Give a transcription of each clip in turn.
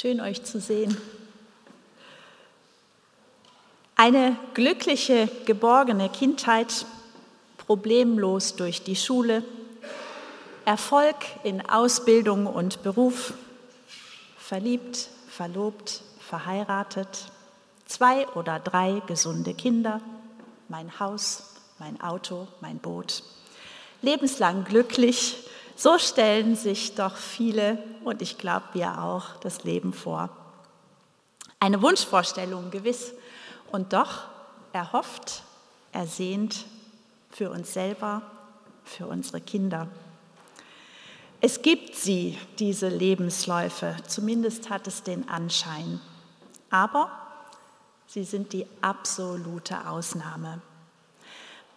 Schön euch zu sehen. Eine glückliche, geborgene Kindheit, problemlos durch die Schule, Erfolg in Ausbildung und Beruf, verliebt, verlobt, verheiratet, zwei oder drei gesunde Kinder, mein Haus, mein Auto, mein Boot. Lebenslang glücklich, so stellen sich doch viele und ich glaube wir auch das Leben vor. Eine Wunschvorstellung gewiss und doch erhofft, ersehnt für uns selber, für unsere Kinder. Es gibt sie, diese Lebensläufe, zumindest hat es den Anschein. Aber sie sind die absolute Ausnahme.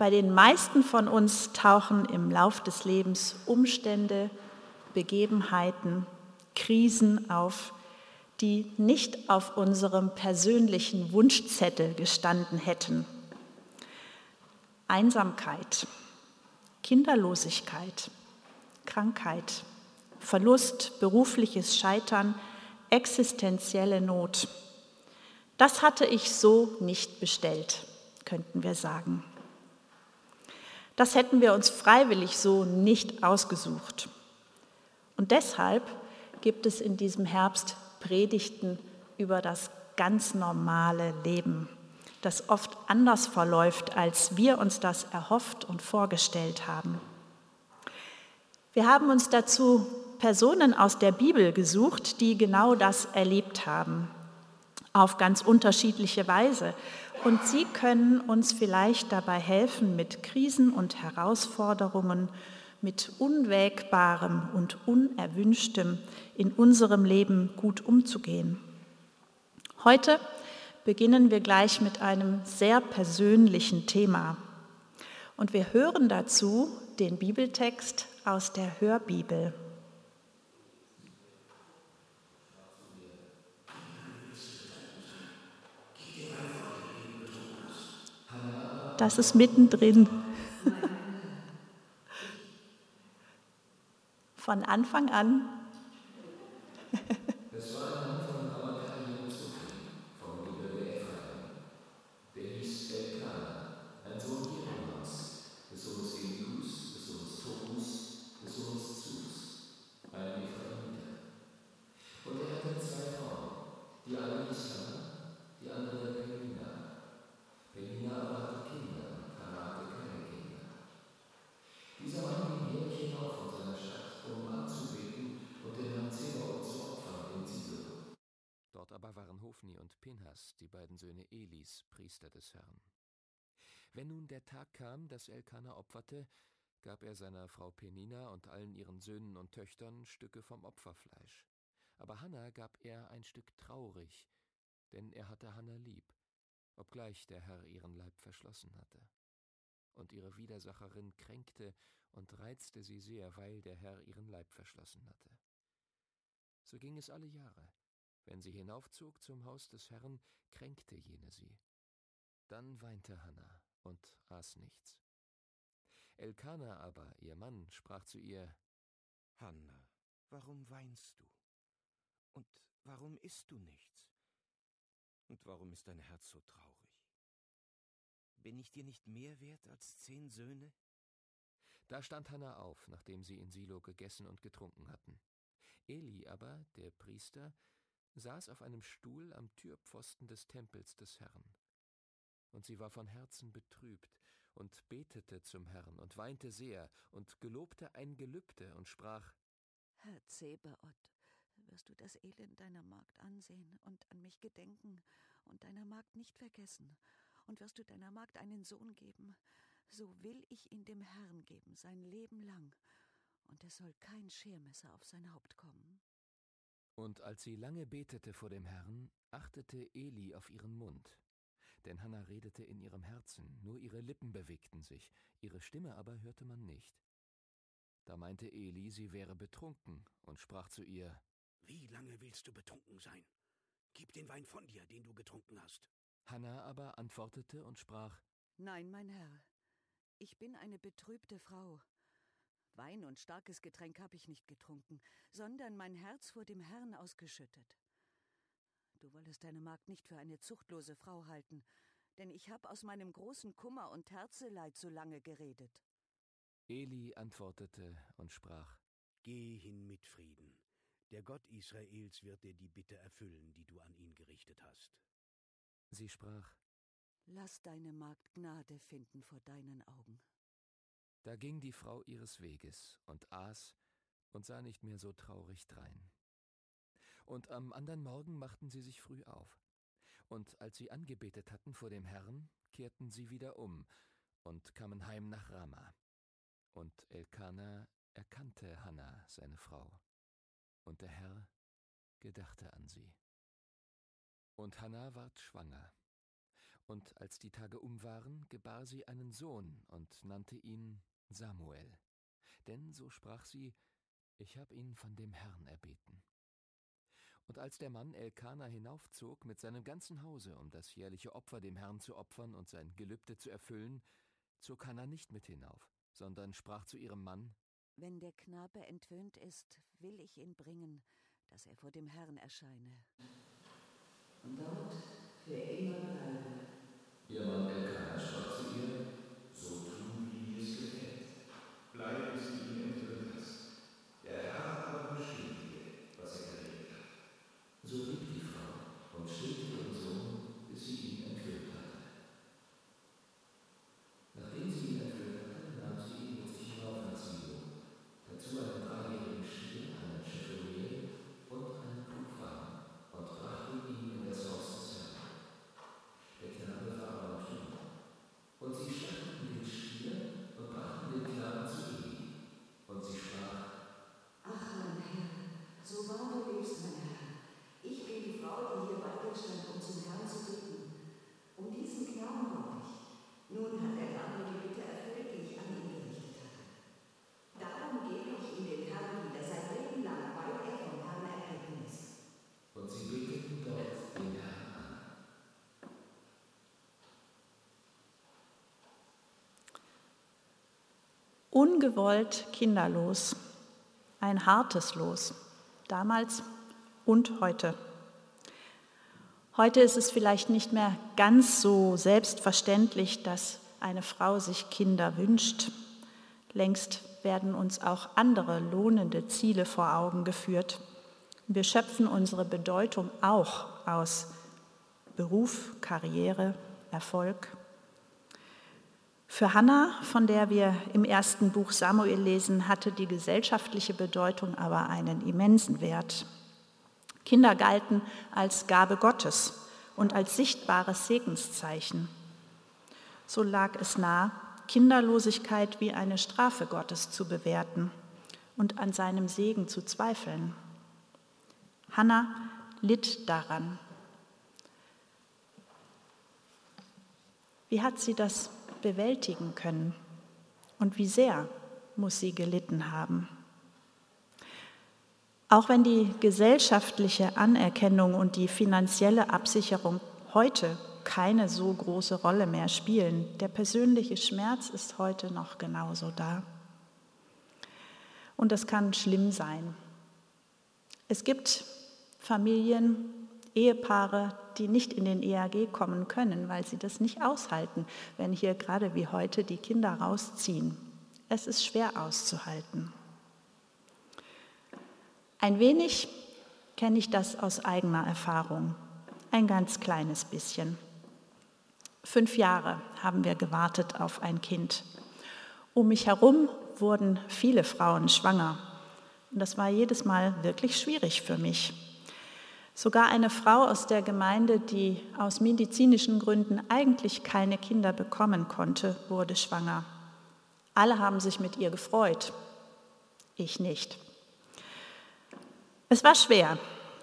Bei den meisten von uns tauchen im Lauf des Lebens Umstände, Begebenheiten, Krisen auf, die nicht auf unserem persönlichen Wunschzettel gestanden hätten. Einsamkeit, Kinderlosigkeit, Krankheit, Verlust, berufliches Scheitern, existenzielle Not. Das hatte ich so nicht bestellt, könnten wir sagen. Das hätten wir uns freiwillig so nicht ausgesucht. Und deshalb gibt es in diesem Herbst Predigten über das ganz normale Leben, das oft anders verläuft, als wir uns das erhofft und vorgestellt haben. Wir haben uns dazu Personen aus der Bibel gesucht, die genau das erlebt haben, auf ganz unterschiedliche Weise. Und sie können uns vielleicht dabei helfen, mit Krisen und Herausforderungen, mit Unwägbarem und Unerwünschtem in unserem Leben gut umzugehen. Heute beginnen wir gleich mit einem sehr persönlichen Thema. Und wir hören dazu den Bibeltext aus der Hörbibel. Das ist mittendrin. Von Anfang an. Es war ein Mann von Amathalion Sophie, vom Gebiet der Ephraim. Der hieß Elkanah, ein Sohn Jeremias, des Sohnes Elius, des Sohnes Tomus, des Sohnes Zus, ein Ephraimiter. Und er hatte zwei Frauen, die eine hieß Hannah, die andere Penina. Penina aber hatte Kinder und Hannah hatte keine Kinder. Dieser Mann ging jährlich hinauf von seiner Stadt, um anzubeten und den Herrn Zebaoth zu opfern in Silo. Dort aber waren Hofni und Pinhas, die beiden Söhne Elis, Priester des Herrn. Wenn nun der Tag kam, dass Elkanah opferte, gab er seiner Frau Penina und allen ihren Söhnen und Töchtern Stücke vom Opferfleisch. Aber Hannah gab er ein Stück traurig, denn er hatte Hannah lieb, obgleich der Herr ihren Leib verschlossen hatte. Und ihre Widersacherin kränkte und reizte sie sehr, weil der Herr ihren Leib verschlossen hatte. So ging es alle Jahre. Wenn sie hinaufzog zum Haus des Herrn, kränkte jene sie. Dann weinte Hannah und aß nichts. Elkanah aber, ihr Mann, sprach zu ihr, Hanna, warum weinst du? Und warum isst du nichts? Und warum ist dein Herz so traurig? Bin ich dir nicht mehr wert als zehn Söhne? Da stand Hannah auf, nachdem sie in Silo gegessen und getrunken hatten. Eli aber, der Priester, saß auf einem Stuhl am Türpfosten des Tempels des Herrn. Und sie war von Herzen betrübt und betete zum Herrn und weinte sehr und gelobte ein Gelübde und sprach, Herr Zebaoth, wirst du das Elend deiner Magd ansehen und an mich gedenken und deiner Magd nicht vergessen, und wirst du deiner Magd einen Sohn geben, so will ich ihn dem Herrn geben sein Leben lang, und es soll kein Schermesser auf sein Haupt kommen. Und als sie lange betete vor dem Herrn, achtete Eli auf ihren Mund. Denn Hannah redete in ihrem Herzen, nur ihre Lippen bewegten sich, ihre Stimme aber hörte man nicht. Da meinte Eli, sie wäre betrunken, und sprach zu ihr, Wie lange willst du betrunken sein? Gib den Wein von dir, den du getrunken hast. Hannah aber antwortete und sprach, Nein, mein Herr, ich bin eine betrübte Frau. Wein und starkes Getränk habe ich nicht getrunken, sondern mein Herz vor dem Herrn ausgeschüttet. Du wollest deine Magd nicht für eine zuchtlose Frau halten, denn ich habe aus meinem großen Kummer und Herzeleid so lange geredet. Eli antwortete und sprach, Geh hin mit Frieden. Der Gott Israels wird dir die Bitte erfüllen, die du an ihn gerichtet hast. Sie sprach, Lass deine Magd Gnade finden vor deinen Augen. Da ging die Frau ihres Weges und aß und sah nicht mehr so traurig drein. Und am andern Morgen machten sie sich früh auf. Und als sie angebetet hatten vor dem Herrn, kehrten sie wieder um und kamen heim nach Rama. Und Elkanah erkannte Hannah, seine Frau, und der Herr gedachte an sie. Und Hannah ward schwanger. Und als die Tage um waren, gebar sie einen Sohn und nannte ihn Samuel. Denn, so sprach sie, ich hab ihn von dem Herrn erbeten. Und als der Mann Elkanah hinaufzog mit seinem ganzen Hause, um das jährliche Opfer dem Herrn zu opfern und sein Gelübde zu erfüllen, zog Hannah nicht mit hinauf, sondern sprach zu ihrem Mann, Wenn der Knabe entwöhnt ist, will ich ihn bringen, dass er vor dem Herrn erscheine. Und dort für immer bleibe. Ihr Mann Elkanah sprach zu ihr, so tu, wie dir es gefällt. Bleibe, bis du ihn entwöhnt hast. Der Herr aber bestimmt dir, was er geredet hat. So blieb die Frau und stillte ihren Sohn, bis sie ihn entwöhnt hatte. Nachdem sie ihn entwöhnt hatte, nahm sie ihn mit sich hinauf nach Silo, dazu einen dreijährigen Stier, einen Schäfermehl und einen Pflugwagen, und brachte ihn in das Haus des Herrn. Der Knabe war aber noch jung. Und sie schlachteten den Stier und brachten den Knaben zu Eli. Und sie sprach, Ach, mein Herr, so wahr du lebst, mein Herr. Ich bin die Frau, die hier bei dir stand, um zum Herrn zu bitten. Um diesen Knaben brauche ich. Nun hat der Herr mir die Bitte erfüllt, die ich an ihn gerichtet hatte. Darum gebe ich ihn dem Herrn wieder sein Leben lang, weil er vom Herrn erbeten ist. und sie beteten dort den Herrn an. Ungewollt kinderlos, ein hartes Los, damals und heute. Heute ist es vielleicht nicht mehr ganz so selbstverständlich, dass eine Frau sich Kinder wünscht. Längst werden uns auch andere lohnende Ziele vor Augen geführt. Wir schöpfen unsere Bedeutung auch aus Beruf, Karriere, Erfolg. Für Hannah, von der wir im ersten Buch Samuel lesen, hatte die gesellschaftliche Bedeutung aber einen immensen Wert. Kinder galten als Gabe Gottes und als sichtbares Segenszeichen. So lag es nah, Kinderlosigkeit wie eine Strafe Gottes zu bewerten und an seinem Segen zu zweifeln. Hannah litt daran. Wie hat sie das bewältigen können und wie sehr muss sie gelitten haben? Auch wenn die gesellschaftliche Anerkennung und die finanzielle Absicherung heute keine so große Rolle mehr spielen, der persönliche Schmerz ist heute noch genauso da. Und das kann schlimm sein. Es gibt Familien, Ehepaare, die nicht in den EAG kommen können, weil sie das nicht aushalten, wenn hier gerade wie heute die Kinder rausziehen. Es ist schwer auszuhalten. Ein wenig kenne ich das aus eigener Erfahrung, ein ganz kleines bisschen. Fünf Jahre haben wir gewartet auf ein Kind. Um mich herum wurden viele Frauen schwanger. Und das war jedes Mal wirklich schwierig für mich. Sogar eine Frau aus der Gemeinde, die aus medizinischen Gründen eigentlich keine Kinder bekommen konnte, wurde schwanger. Alle haben sich mit ihr gefreut. Ich nicht. Es war schwer.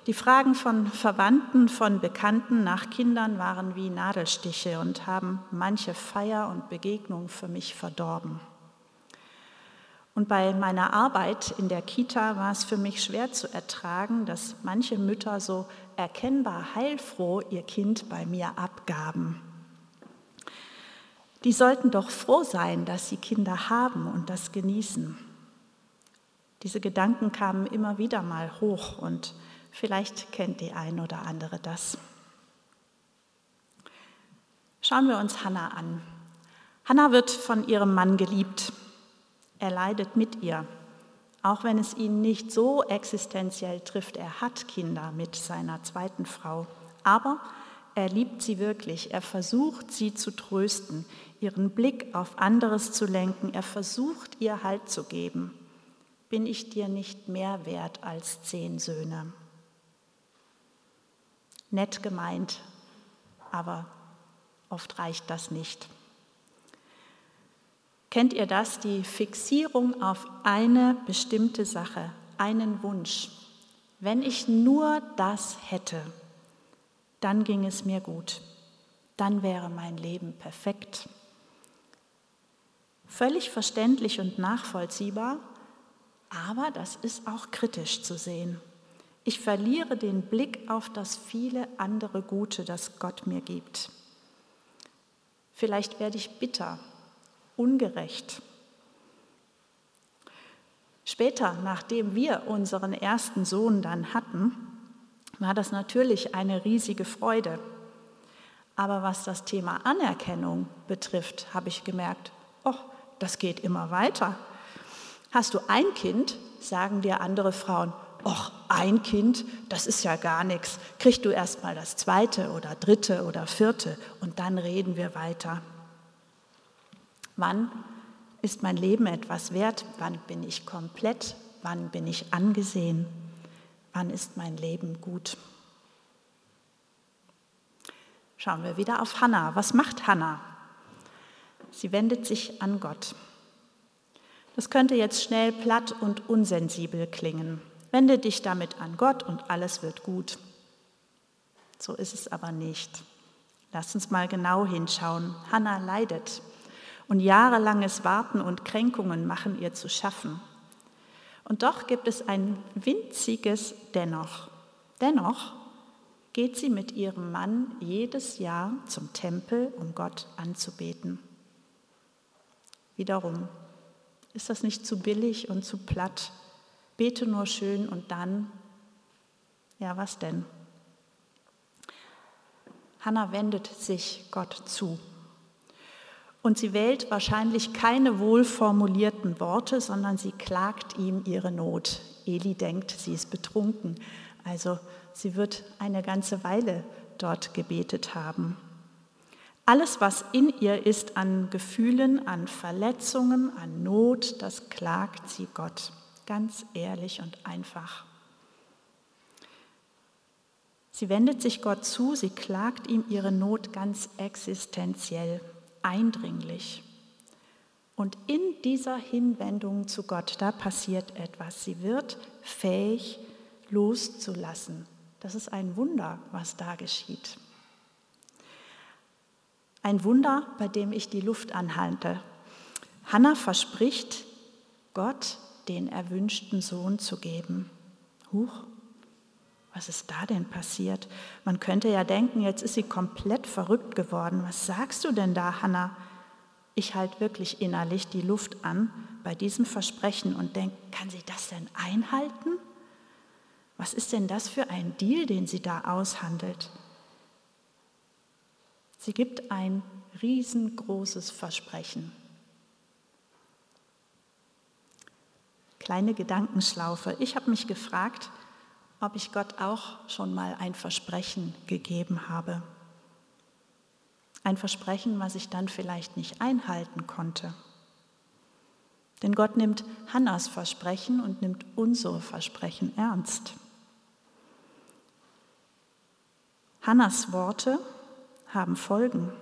Die Fragen von Verwandten, von Bekannten nach Kindern waren wie Nadelstiche und haben manche Feier und Begegnung für mich verdorben. Und bei meiner Arbeit in der Kita war es für mich schwer zu ertragen, dass manche Mütter so erkennbar heilfroh ihr Kind bei mir abgaben. Die sollten doch froh sein, dass sie Kinder haben und das genießen. Diese Gedanken kamen immer wieder mal hoch und Vielleicht kennt die ein oder andere das. Schauen wir uns Hannah an. Hannah wird von ihrem Mann geliebt. Er leidet mit ihr, auch wenn es ihn nicht so existenziell trifft. Er hat Kinder mit seiner zweiten Frau, aber er liebt sie wirklich. Er versucht, sie zu trösten, ihren Blick auf anderes zu lenken. Er versucht, ihr Halt zu geben. Bin ich dir nicht mehr wert als zehn Söhne? Nett gemeint, aber oft reicht das nicht. Kennt ihr das, die Fixierung auf eine bestimmte Sache, einen Wunsch? Wenn ich nur das hätte, dann ging es mir gut, dann wäre mein Leben perfekt. Völlig verständlich und nachvollziehbar, aber das ist auch kritisch zu sehen. Ich verliere den Blick auf das viele andere Gute, das Gott mir gibt. Vielleicht werde ich bitter, ungerecht. Später, nachdem wir unseren ersten Sohn dann hatten, war das natürlich eine riesige Freude. Aber was das Thema Anerkennung betrifft, habe ich gemerkt, oh, das geht immer weiter. Hast du ein Kind, sagen dir andere Frauen, Och, ein Kind, das ist ja gar nichts. Kriegst du erst mal das zweite oder dritte oder vierte und dann reden wir weiter. Wann ist mein Leben etwas wert? Wann bin ich komplett? Wann bin ich angesehen? Wann ist mein Leben gut? Schauen wir wieder auf Hannah. Was macht Hannah? Sie wendet sich an Gott. Das könnte jetzt schnell platt und unsensibel klingen. Wende dich damit an Gott und alles wird gut. So ist es aber nicht. Lass uns mal genau hinschauen. Hannah leidet und jahrelanges Warten und Kränkungen machen ihr zu schaffen. Und doch gibt es ein winziges Dennoch. Dennoch geht sie mit ihrem Mann jedes Jahr zum Tempel, um Gott anzubeten. Wiederum, ist das nicht zu billig und zu platt? Bete nur schön und dann, ja, was denn? Hannah wendet sich Gott zu. Und sie wählt wahrscheinlich keine wohlformulierten Worte, sondern sie klagt ihm ihre Not. Eli denkt, sie ist betrunken. Also sie wird eine ganze Weile dort gebetet haben. Alles, was in ihr ist an Gefühlen, an Verletzungen, an Not, das klagt sie Gott ganz ehrlich und einfach. Sie wendet sich Gott zu, sie klagt ihm ihre Not ganz existenziell, eindringlich. Und in dieser Hinwendung zu Gott, da passiert etwas. Sie wird fähig, loszulassen. Das ist ein Wunder, was da geschieht. Ein Wunder, bei dem ich die Luft anhalte. Hannah verspricht Gott, den erwünschten Sohn zu geben. Huch, was ist da denn passiert? Man könnte ja denken, jetzt ist sie komplett verrückt geworden. Was sagst du denn da, Hannah? Ich halte wirklich innerlich die Luft an bei diesem Versprechen und denke, kann sie das denn einhalten? Was ist denn das für ein Deal, den sie da aushandelt? Sie gibt ein riesengroßes Versprechen. Kleine Gedankenschlaufe. Ich habe mich gefragt, ob ich Gott auch schon mal ein Versprechen gegeben habe. Ein Versprechen, was ich dann vielleicht nicht einhalten konnte. Denn Gott nimmt Hannas Versprechen und nimmt unsere Versprechen ernst. Hannas Worte haben Folgen.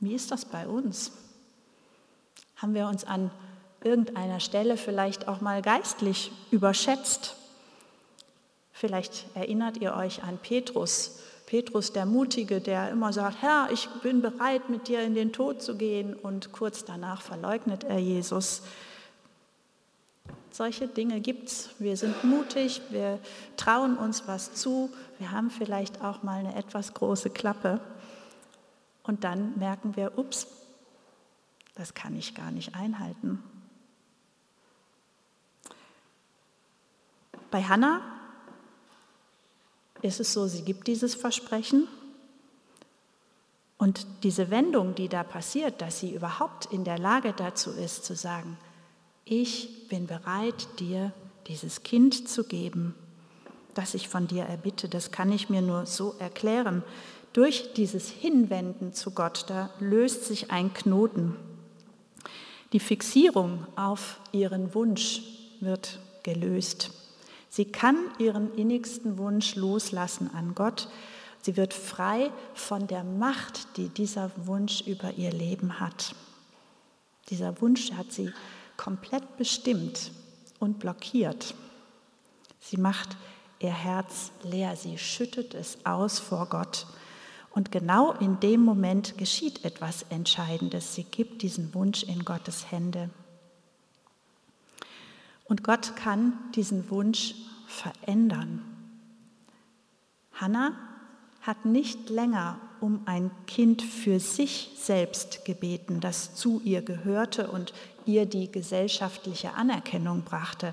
Wie ist das bei uns? Haben wir uns an irgendeiner Stelle vielleicht auch mal geistlich überschätzt. Vielleicht erinnert ihr euch an Petrus, Petrus der Mutige, der immer sagt, Herr, ich bin bereit, mit dir in den Tod zu gehen und kurz danach verleugnet er Jesus. Solche Dinge gibt es. Wir sind mutig, wir trauen uns was zu, wir haben vielleicht auch mal eine etwas große Klappe und dann merken wir, ups, das kann ich gar nicht einhalten. Bei Hannah ist es so, sie gibt dieses Versprechen und diese Wendung, die da passiert, dass sie überhaupt in der Lage dazu ist, zu sagen, ich bin bereit, dir dieses Kind zu geben, das ich von dir erbitte, das kann ich mir nur so erklären. Durch dieses Hinwenden zu Gott, da löst sich ein Knoten. Die Fixierung auf ihren Wunsch wird gelöst. Sie kann ihren innigsten Wunsch loslassen an Gott. Sie wird frei von der Macht, die dieser Wunsch über ihr Leben hat. Dieser Wunsch hat sie komplett bestimmt und blockiert. Sie macht ihr Herz leer, sie schüttet es aus vor Gott. Und genau in dem Moment geschieht etwas Entscheidendes. Sie gibt diesen Wunsch in Gottes Hände. Und Gott kann diesen Wunsch verändern. Hannah hat nicht länger um ein Kind für sich selbst gebeten, das zu ihr gehörte und ihr die gesellschaftliche Anerkennung brachte.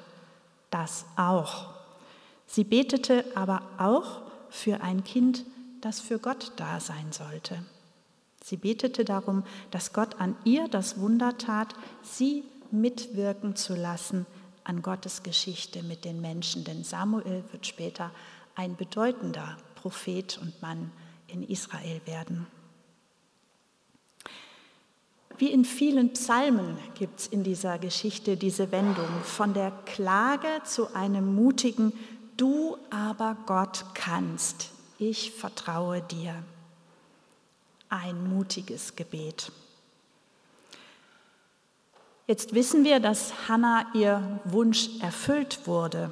Das auch. Sie betete aber auch für ein Kind, das für Gott da sein sollte. Sie betete darum, dass Gott an ihr das Wunder tat, sie mitwirken zu lassen an Gottes Geschichte mit den Menschen. Denn Samuel wird später ein bedeutender Prophet und Mann in Israel werden. Wie in vielen Psalmen gibt es in dieser Geschichte diese Wendung von der Klage zu einem mutigen Du aber Gott kannst, ich vertraue dir. Ein mutiges Gebet. Jetzt wissen wir, dass Hannah ihr Wunsch erfüllt wurde.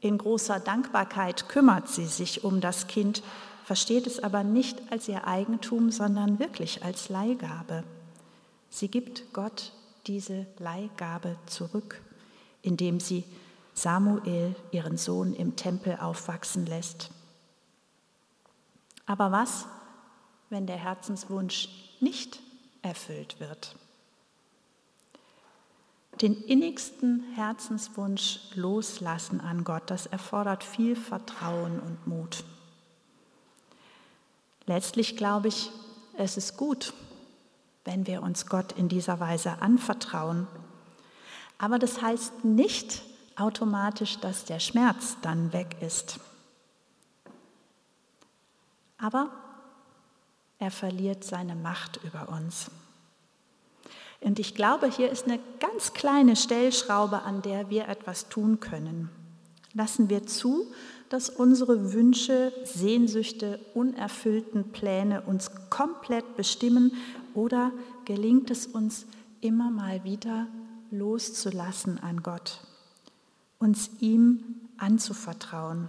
In großer Dankbarkeit kümmert sie sich um das Kind, versteht es aber nicht als ihr Eigentum, sondern wirklich als Leihgabe. Sie gibt Gott diese Leihgabe zurück, indem sie Samuel, ihren Sohn, im Tempel aufwachsen lässt. Aber was, wenn der Herzenswunsch nicht erfüllt wird? Den innigsten Herzenswunsch loslassen an Gott, das erfordert viel Vertrauen und Mut. Letztlich glaube ich, es ist gut, wenn wir uns Gott in dieser Weise anvertrauen. Aber das heißt nicht automatisch, dass der Schmerz dann weg ist. Aber er verliert seine Macht über uns. Und ich glaube, hier ist eine ganz kleine Stellschraube, an der wir etwas tun können. Lassen wir zu, dass unsere Wünsche, Sehnsüchte, unerfüllten Pläne uns komplett bestimmen oder gelingt es uns immer mal wieder loszulassen an Gott, uns ihm anzuvertrauen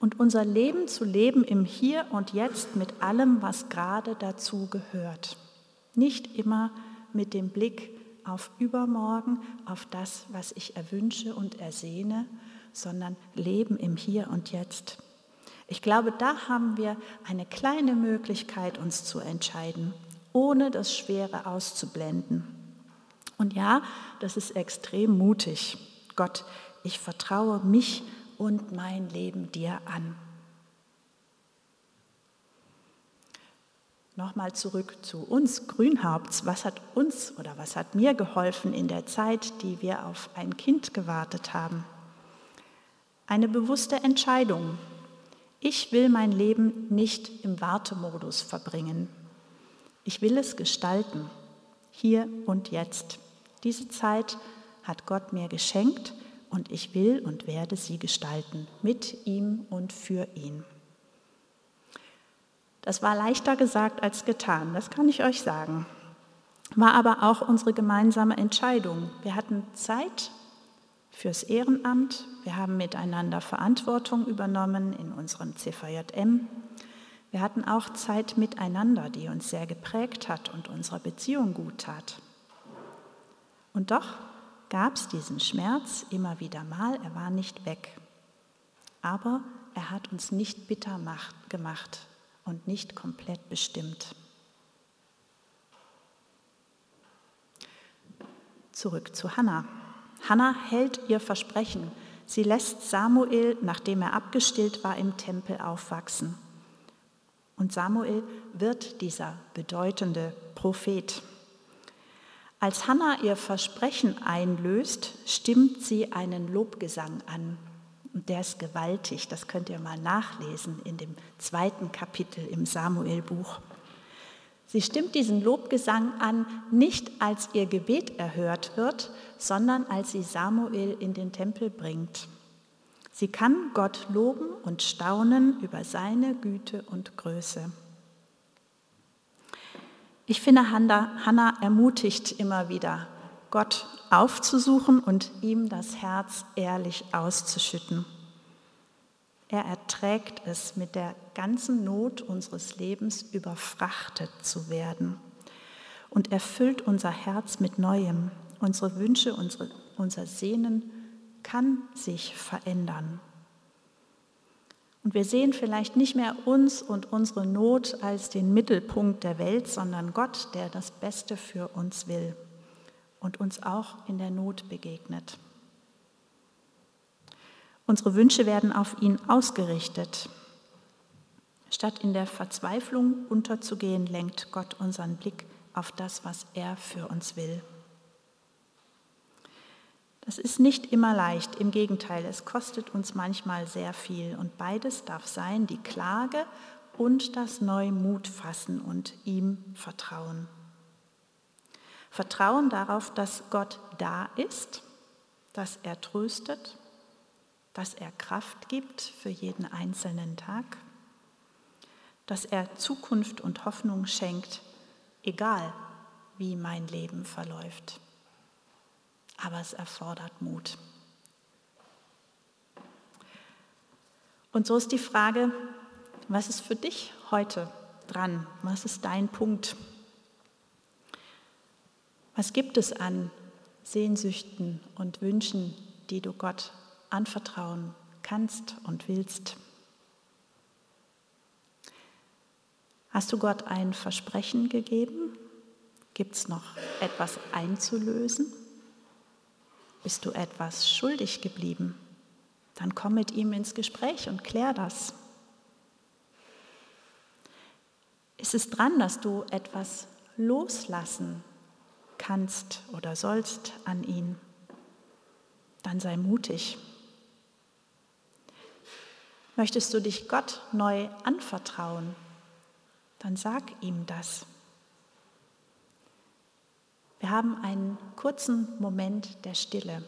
und unser Leben zu leben im Hier und Jetzt mit allem, was gerade dazu gehört. Nicht immer mit dem Blick auf übermorgen, auf das, was ich erwünsche und ersehne, sondern Leben im Hier und Jetzt. Ich glaube, da haben wir eine kleine Möglichkeit, uns zu entscheiden, ohne das Schwere auszublenden. Und ja, das ist extrem mutig. Gott, ich vertraue mich und mein Leben dir an. Nochmal zurück zu uns Grünhaupts. Was hat uns oder was hat mir geholfen in der Zeit, die wir auf ein Kind gewartet haben? Eine bewusste Entscheidung. Ich will mein Leben nicht im Wartemodus verbringen. Ich will es gestalten, hier und jetzt. Diese Zeit hat Gott mir geschenkt und ich will und werde sie gestalten, mit ihm und für ihn. Das war leichter gesagt als getan, das kann ich euch sagen. War aber auch unsere gemeinsame Entscheidung. Wir hatten Zeit fürs Ehrenamt, wir haben miteinander Verantwortung übernommen in unserem CVJM. Wir hatten auch Zeit miteinander, die uns sehr geprägt hat und unserer Beziehung gut tat. Und doch gab es diesen Schmerz immer wieder mal, er war nicht weg. Aber er hat uns nicht bitter gemacht, und nicht komplett bestimmt. Zurück zu Hannah. Hannah hält ihr Versprechen. Sie lässt Samuel, nachdem er abgestillt war, im Tempel aufwachsen. Und Samuel wird dieser bedeutende Prophet. Als Hannah ihr Versprechen einlöst, stimmt sie einen Lobgesang an. Und der ist gewaltig, das könnt ihr mal nachlesen in dem zweiten Kapitel im Samuelbuch. Sie stimmt diesen Lobgesang an, nicht als ihr Gebet erhört wird, sondern als sie Samuel in den Tempel bringt. Sie kann Gott loben und staunen über seine Güte und Größe. Ich finde, Hannah ermutigt immer wieder, Gott aufzusuchen und ihm das Herz ehrlich auszuschütten. Er erträgt es, mit der ganzen Not unseres Lebens überfrachtet zu werden und erfüllt unser Herz mit Neuem. Unsere Wünsche, unsere, unser Sehnen kann sich verändern. Und wir sehen vielleicht nicht mehr uns und unsere Not als den Mittelpunkt der Welt, sondern Gott, der das Beste für uns will und uns auch in der Not begegnet. Unsere Wünsche werden auf ihn ausgerichtet. Statt in der Verzweiflung unterzugehen, lenkt Gott unseren Blick auf das, was er für uns will. Das ist nicht immer leicht, im Gegenteil, es kostet uns manchmal sehr viel. Und beides darf sein, die Klage und das neue Mut fassen und ihm vertrauen. Vertrauen darauf, dass Gott da ist, dass er tröstet dass er Kraft gibt für jeden einzelnen Tag, dass er Zukunft und Hoffnung schenkt, egal wie mein Leben verläuft. Aber es erfordert Mut. Und so ist die Frage, was ist für dich heute dran? Was ist dein Punkt? Was gibt es an Sehnsüchten und Wünschen, die du Gott anvertrauen kannst und willst. Hast du Gott ein Versprechen gegeben? Gibt es noch etwas einzulösen? Bist du etwas schuldig geblieben? Dann komm mit ihm ins Gespräch und klär das. Ist es dran, dass du etwas loslassen kannst oder sollst an ihn? Dann sei mutig. Möchtest du dich Gott neu anvertrauen? Dann sag ihm das. Wir haben einen kurzen Moment der Stille.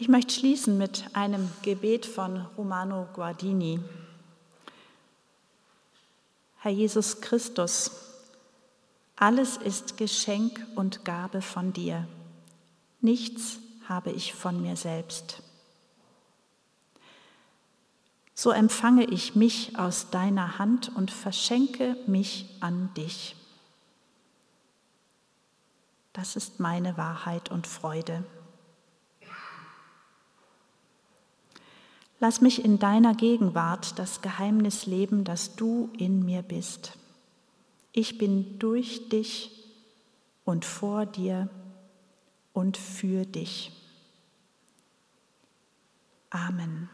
Ich möchte schließen mit einem Gebet von Romano Guardini. Herr Jesus Christus, alles ist Geschenk und Gabe von dir. Nichts habe ich von mir selbst. So empfange ich mich aus deiner Hand und verschenke mich an dich. Das ist meine Wahrheit und Freude. Lass mich in deiner Gegenwart das Geheimnis leben, dass du in mir bist. Ich bin durch dich und vor dir und für dich. Amen.